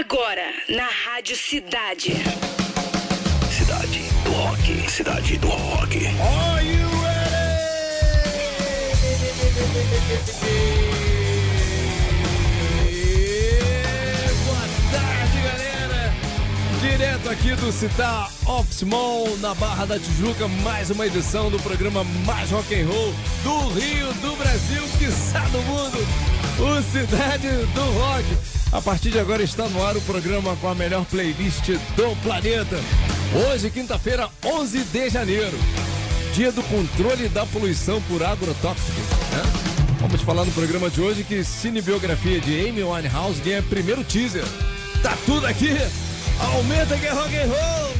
Agora, na Rádio Cidade. Cidade do Rock. Cidade do Rock. Are you ready? Boa tarde, galera. Direto aqui do Citar Office Mall, na Barra da Tijuca, mais uma edição do programa mais rock and roll do Rio, do Brasil, quiçá do mundo, o Cidade do Rock. A partir de agora está no ar o programa com a melhor playlist do planeta. Hoje, quinta-feira, 11 de janeiro, dia do controle da poluição por agrotóxicos. Né? Vamos falar no programa de hoje que cinebiografia de Amy Winehouse ganha primeiro teaser. Tá tudo aqui! Aumenta que é rock and roll!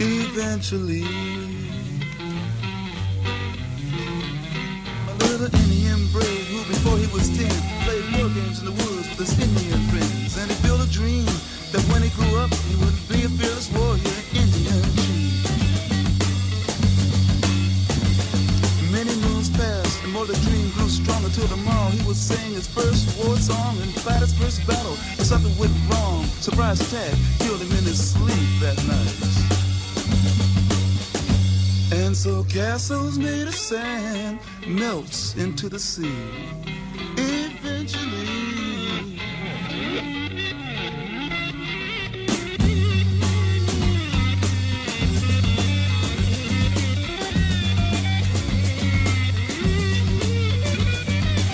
eventually. A little Indian brave who before he was ten played war games in the woods with his Indian friends. And he built a dream that when he grew up he would be a fearless warrior, Indian chief. Many moons passed, and more the dream grew stronger till tomorrow he would sing his first war song and fight his first battle. And something went wrong. Surprise attack killed him in his sleep that night. And so castles made of sand melts into the sea. Eventually.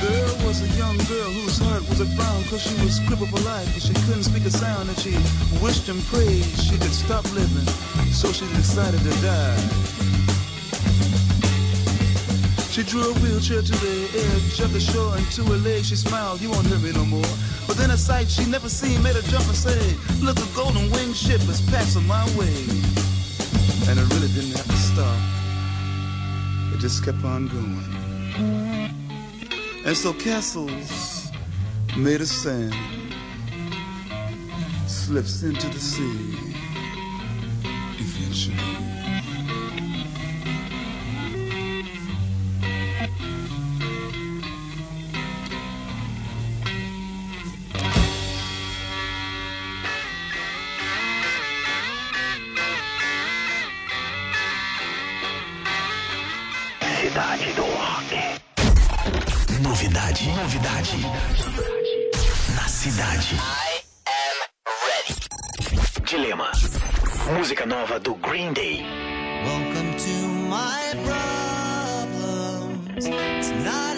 There was a young girl whose heart was a frown cause she was crippled for life and she couldn't speak a sound and she wished and prayed she could stop living so she decided to die. She drew a wheelchair to the edge of the shore and to her leg she smiled, you won't hurt me no more. But then a sight she never seen made her jump and say, look a golden winged ship is passing my way. And it really didn't have to stop. It just kept on going. And so castles made of sand slips into the sea eventually. Dilema. Música nova do Green Day. Welcome to my problems. It's not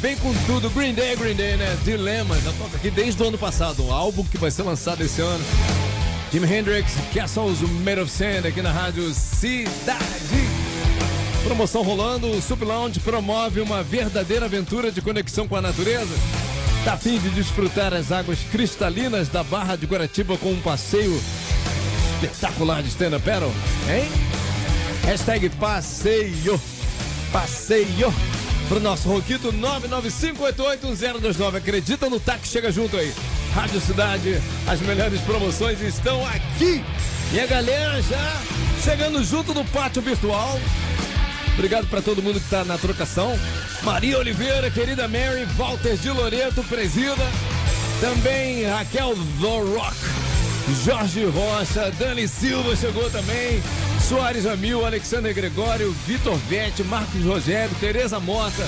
vem com tudo. Green Day, Green Day, né? Dilemma, já toca aqui desde o ano passado. Um álbum que vai ser lançado esse ano. Jimi Hendrix, Castles Made of Sand aqui na rádio Cidade. Promoção rolando, o Sup Lounge promove uma verdadeira aventura de conexão com a natureza. Tá fim de desfrutar as águas cristalinas da Barra de Guaratiba com um passeio espetacular de stand-up paddle, hein? Hashtag passeio, passeio pro nosso Roquito 995881029. Acredita no TAC, chega junto aí. Rádio Cidade, as melhores promoções estão aqui. E a galera já chegando junto no pátio virtual. Obrigado para todo mundo que está na trocação. Maria Oliveira, querida Mary, Walter de Loreto, presida. Também Raquel The Rock, Jorge Rocha, Dani Silva chegou também. Soares Amil, Alexander Gregório, Vitor Vete, Marcos Rogério, Tereza Mota,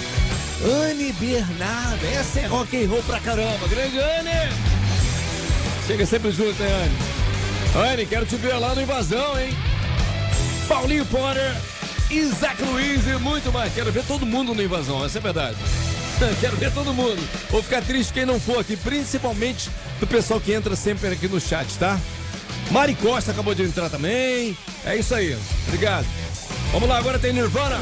Anne Bernarda. Essa é rock and roll pra caramba. Grande Anne! Chega sempre junto, hein, Anne? Anne, quero te ver lá no Invasão, hein? Paulinho Potter, Isaac Luiz e muito mais. Quero ver todo mundo no Invasão, essa é verdade. Quero ver todo mundo. Vou ficar triste quem não for aqui, principalmente do pessoal que entra sempre aqui no chat, tá? Mari Costa acabou de entrar também. É isso aí. Obrigado. Vamos lá, agora tem Nirvana.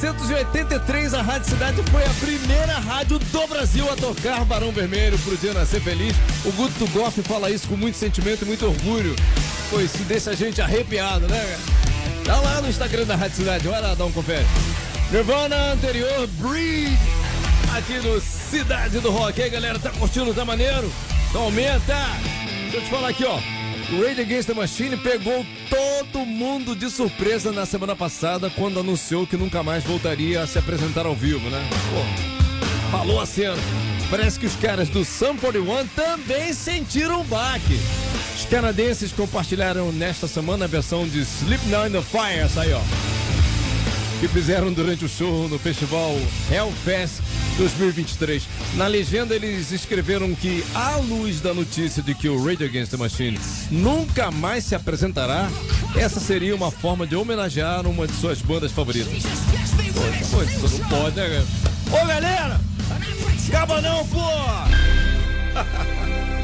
1983, a Rádio Cidade foi a primeira rádio do Brasil a tocar Barão Vermelho pro dia nascer feliz. O Guto Goff fala isso com muito sentimento e muito orgulho. Pô, isso deixa a gente arrepiado, né? Tá lá no Instagram da Rádio Cidade, vai lá dar um confere. Nirvana anterior, Breed, aqui no Cidade do Rock. E aí, galera, tá curtindo? Tá maneiro? Então aumenta! Deixa eu te falar aqui, ó. O Rage Against the Machine pegou todo mundo de surpresa na semana passada quando anunciou que nunca mais voltaria a se apresentar ao vivo, né? Pô, falou a cena. Parece que os caras do Sum 41 também sentiram um baque. Os canadenses compartilharam nesta semana a versão de Sleep Now in the Fire, essa aí, ó que fizeram durante o show no festival Hellfest 2023. Na legenda, eles escreveram que, à luz da notícia de que o Rage Against the Machine nunca mais se apresentará, essa seria uma forma de homenagear uma de suas bandas favoritas. Poxa, pô, isso não pode, né? Ô, galera! Acaba não, pô!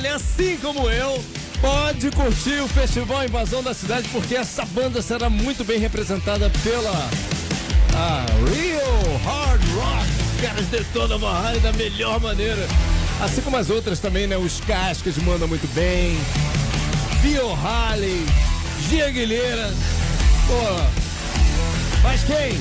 Halen, assim como eu, pode curtir o Festival Invasão da Cidade, porque essa banda será muito bem representada pela a Real Hard Rock. Caras detonam Van Halen da melhor maneira. Assim como as outras também, né? Os Cascas mandam muito bem. Bio Halley, Gia Aguilera. Pô, mas quem?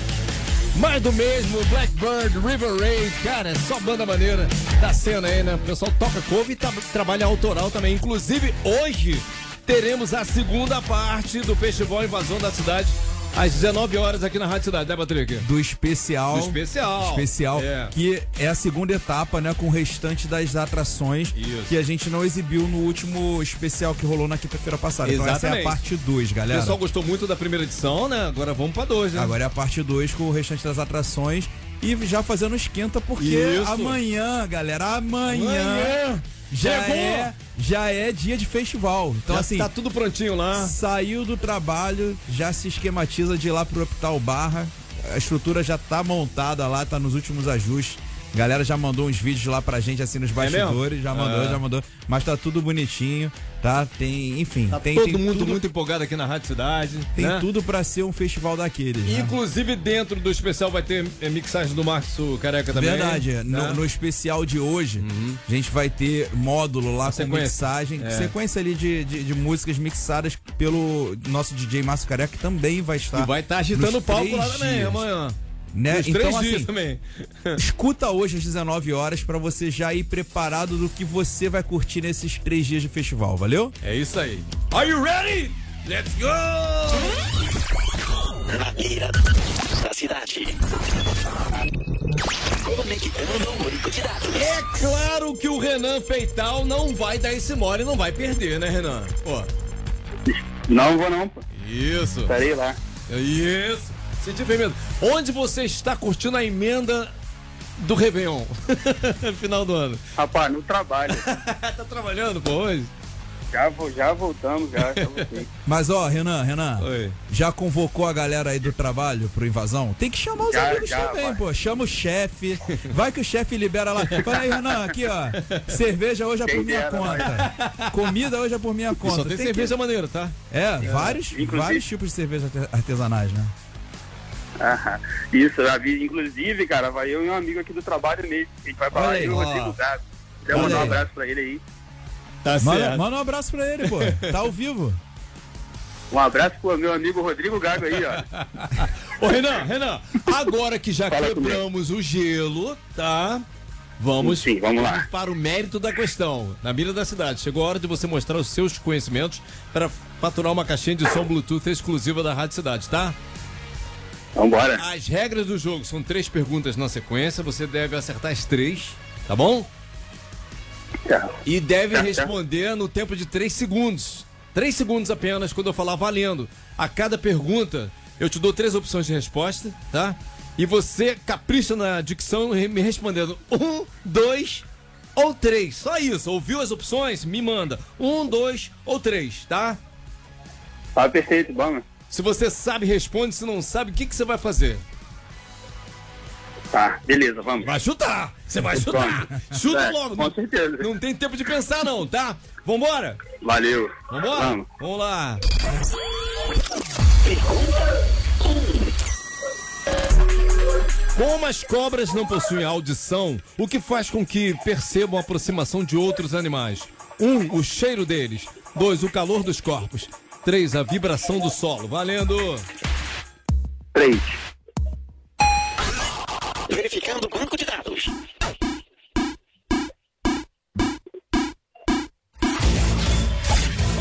Mais do mesmo, Blackbird, River Raid, cara, é só banda maneira da cena aí, né? O pessoal toca cover e trabalha autoral também. Inclusive, hoje teremos a segunda parte do Festival Invasão da Cidade, às 19 horas aqui na Rádio Cidade, né, Patrick? Do especial. Do especial. Especial, É. que é a segunda etapa, né? Com o restante das atrações Isso. que a gente não exibiu no último especial que rolou na quinta-feira passada. Então essa é Exatamente. a parte 2, O galera. pessoal gostou muito da primeira edição, né? Agora vamos pra dois, né? Agora é a parte 2 com o restante das atrações. E já fazendo esquenta, porque Isso. amanhã, galera, amanhã, Amanhã. já, Chegou. é, já é dia de festival. Então, Já assim, tá tudo prontinho lá. Saiu do trabalho, já se esquematiza de ir lá pro Hospital Barra. A estrutura já tá montada lá, tá nos últimos ajustes. Galera já mandou uns vídeos lá pra gente, assim, nos bastidores. já mandou, Ah. já mandou. Mas tá tudo bonitinho, tá? Tem, enfim, Tá tem, todo tem mundo tudo, muito empolgado aqui na Rádio Cidade. Tem né? tudo pra ser um festival daqueles. né? Inclusive, dentro do especial vai ter é, mixagem do Márcio Careca também. Verdade, né? no, no especial de hoje, a gente vai ter módulo lá com sequência. mixagem, É. sequência ali de, de, de músicas mixadas pelo nosso DJ Márcio Careca, que também vai estar. E vai estar agitando nos o palco lá também amanhã. Né? Nos Então, três dias assim, também. escuta hoje às 19 horas pra você já ir preparado do que você vai curtir nesses três dias de festival, valeu? É isso aí. Are you ready? Let's go! Na mira da cidade. Conectando o banco de dados. É claro que o Renan Feital não vai dar esse mole e não vai perder, né, Renan? Pô, Não vou não, pô. isso. Estarei lá. Isso. Senti bem mesmo. Onde você está curtindo a emenda do Réveillon? Final do ano. Rapaz, no trabalho. tá trabalhando, pô, hoje? já, vou, já voltamos, já. já voltei. Mas ó, Renan, Renan, Oi. já convocou a galera aí do trabalho pro invasão? Tem que chamar os Já, amigos já, também, vai. pô. Chama o chefe. Vai que o chefe libera lá. Fala aí, Renan, aqui, ó. Cerveja hoje é por minha dera, conta. Comida hoje é por minha E conta. só tem, que- cerveja maneira, tá? É, vários, Inclusive- vários tipos de cerveja arte- artesanais, né? Ah, Isso, já vi. Inclusive, cara, vai eu e um amigo aqui do trabalho mesmo. A gente vai falar aí o. Rodrigo Gago. Quer mandar um abraço pra ele aí. Tá Manda, manda um abraço pra ele, pô. Tá ao vivo. Um abraço pro meu amigo Rodrigo Gago aí, ó. Ô, Renan, Renan, agora que já Fala quebramos o gelo, tá? Vamos Sim, vamos lá. para o mérito da questão. Na mira da cidade, chegou a hora de você mostrar os seus conhecimentos para faturar uma caixinha de som Bluetooth exclusiva da Rádio Cidade, tá? Vambora. As regras do jogo são três perguntas na sequência, você deve acertar as três, tá bom? Tá. E deve tá. responder no tempo de 3 segundos. 3 segundos apenas quando eu falar valendo. A cada pergunta, eu te dou três opções de resposta, tá? E você capricha na dicção me respondendo um, dois ou três. Só isso. Ouviu as opções? Me manda. Um, dois ou três, tá? Tá perfeito, vamos. Se você sabe, responde. Se não sabe, o que, que você vai fazer? Tá, beleza, vamos. Vai chutar! Você vai chutar! Chuta É, logo! com Não, certeza. não tem tempo de pensar, não, tá? Vambora! Valeu. Vambora? Vamos. Vamos lá! Como as cobras não possuem audição, o que faz com que percebam a aproximação de outros animais? Um, o cheiro deles. Dois, o calor dos corpos. Três, a vibração do solo. Valendo! Três. Verificando o banco de dados.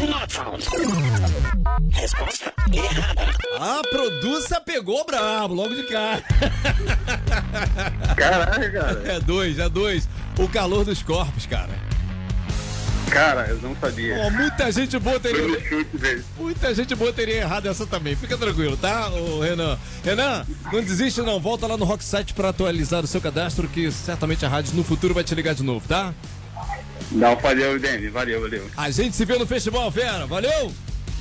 Not found. Resposta errada. A produça pegou brabo, logo de cara. Caraca, cara. É dois, é dois. O calor dos corpos, cara. Cara, eu não sabia. Ó, muita gente boa Foi teria. Muita gente boa teria errado essa também. Fica tranquilo, tá, ô Renan? Renan, não desiste não. Volta lá no Rocksite pra atualizar o seu cadastro, que certamente a rádio no futuro vai te ligar de novo, tá? Não, valeu, Demi. Valeu, valeu. A gente se vê no Festival Fera. Valeu?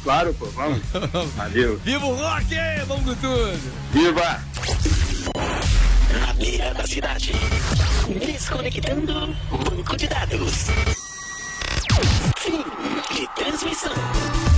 Claro, pô, vamos. Valeu. Viva o rock! Vamos com tudo! Viva! Na mira da cidade. Desconectando o banco de dados streaming de transmissão.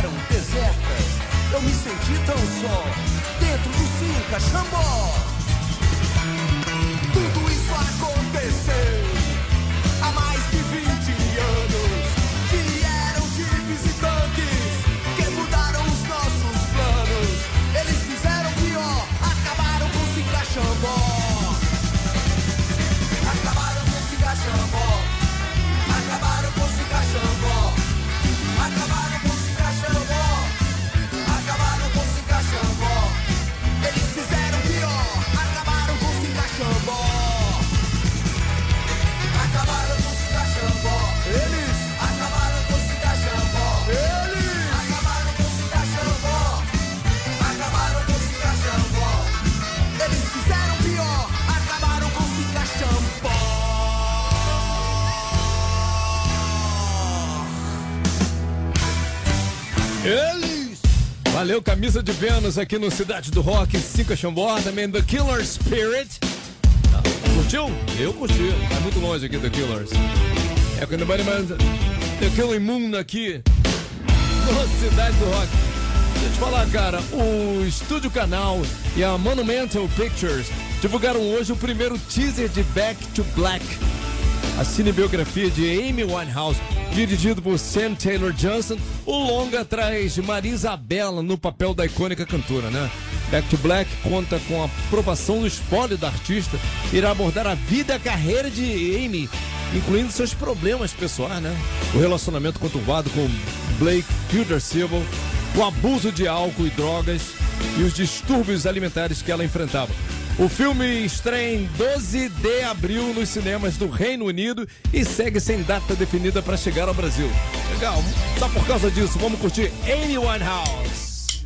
Ficaram desertas. Eu me senti tão só dentro do Cinca Xambó. Tudo isso aconteceu Valeu, camisa de Vênus aqui no Cidade do Rock, Cinco Xambó, também The Killer Spirit. Curtiu? Eu curti, tá muito longe aqui The Killers. É quando vai The Killing Moon aqui no Cidade do Rock. Deixa eu te falar, cara, o Estúdio Canal e a Monumental Pictures divulgaram hoje o primeiro teaser de Back to Black, a cinebiografia de Amy Winehouse, dirigido por Sam Taylor Johnson. O longa traz Maria Isabela no papel da icônica cantora, né? Back to Black conta com a aprovação do espólio da artista, irá abordar a vida e a carreira de Amy, incluindo seus problemas pessoais, né? O relacionamento conturbado com Blake Silva, o abuso de álcool e drogas e os distúrbios alimentares que ela enfrentava. O filme estreia em 12 de abril nos cinemas do Reino Unido e segue sem data definida para chegar ao Brasil. legal. Só por causa disso, vamos curtir Amy Winehouse.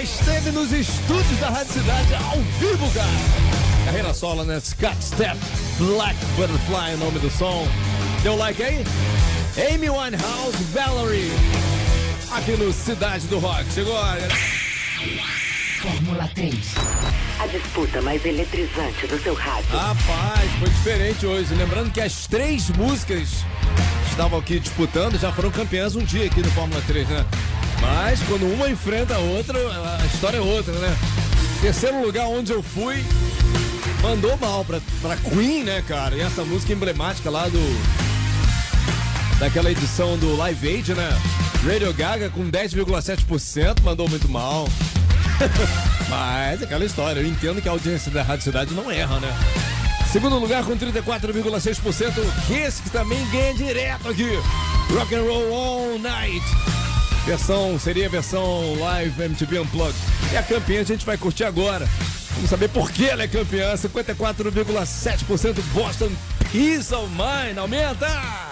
Live nos estúdios da Rádio Cidade, ao vivo, cara. Carreira solo, né? Scott Step, Black Butterfly, o nome do som. Deu like aí? Amy Winehouse, Valerie. Aqui no Cidade do Rock. Chegou a hora. Fórmula 3. A disputa mais eletrizante do seu rádio. Rapaz, foi diferente hoje. Lembrando que as três músicas que estavam aqui disputando já foram campeãs um dia aqui no Fórmula 3, né? Mas quando uma enfrenta a outra, a história é outra, né? Terceiro lugar onde eu fui, mandou mal pra, pra Queen, né, cara? E essa música emblemática lá do. Daquela edição do Live Aid, né? Radio Gaga com 10,7%, mandou muito mal. Mas aquela história, eu entendo que a audiência da Rádio Cidade não erra, né? Segundo lugar com 34,6%, Kiss que também ganha direto aqui. Rock and Roll All Night. Versão, seria a versão live MTV Unplugged. E a campeã a gente vai curtir agora. Vamos saber por que ela é campeã. 54,7% Boston of Mind. Aumenta!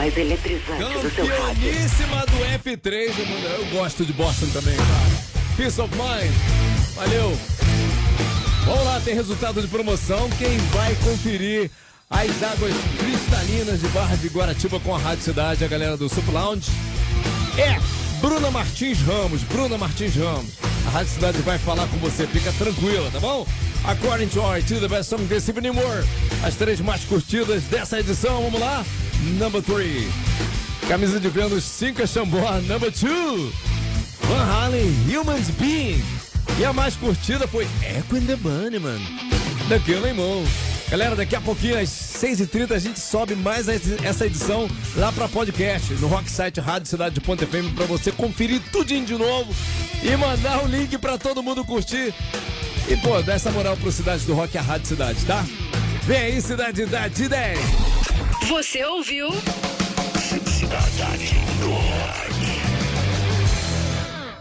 Mais eletrizante do seu rádio. Do F3. Eu, mano, eu gosto de Boston também, cara. Peace of Mind. Valeu. Vamos lá, tem resultado de promoção. Quem vai conferir as águas cristalinas de Barra de Guaratiba com a Rádio Cidade, a galera do Super Lounge, é Bruna Martins Ramos. Bruna Martins Ramos. A Rádio Cidade vai falar com você, fica tranquila, tá bom? According to our the best song this evening more. As três mais curtidas dessa edição, vamos lá? Number 3. Camisa de Vênus 5 Xambó, number 2. Van Halen, Humans Being. E a mais curtida foi Echo and the Bunnyman, da Killing Moon. Galera, daqui a pouquinho, às 6h30, a gente sobe mais essa edição lá pra podcast, no Rock Site Rádio Cidade de Ponte FM, pra você conferir tudinho de novo e mandar o link pra todo mundo curtir. E, pô, dá essa moral pro Cidade do Rock, a Rádio Cidade, tá? Vem aí, Cidade da de 10. Você ouviu? Cidade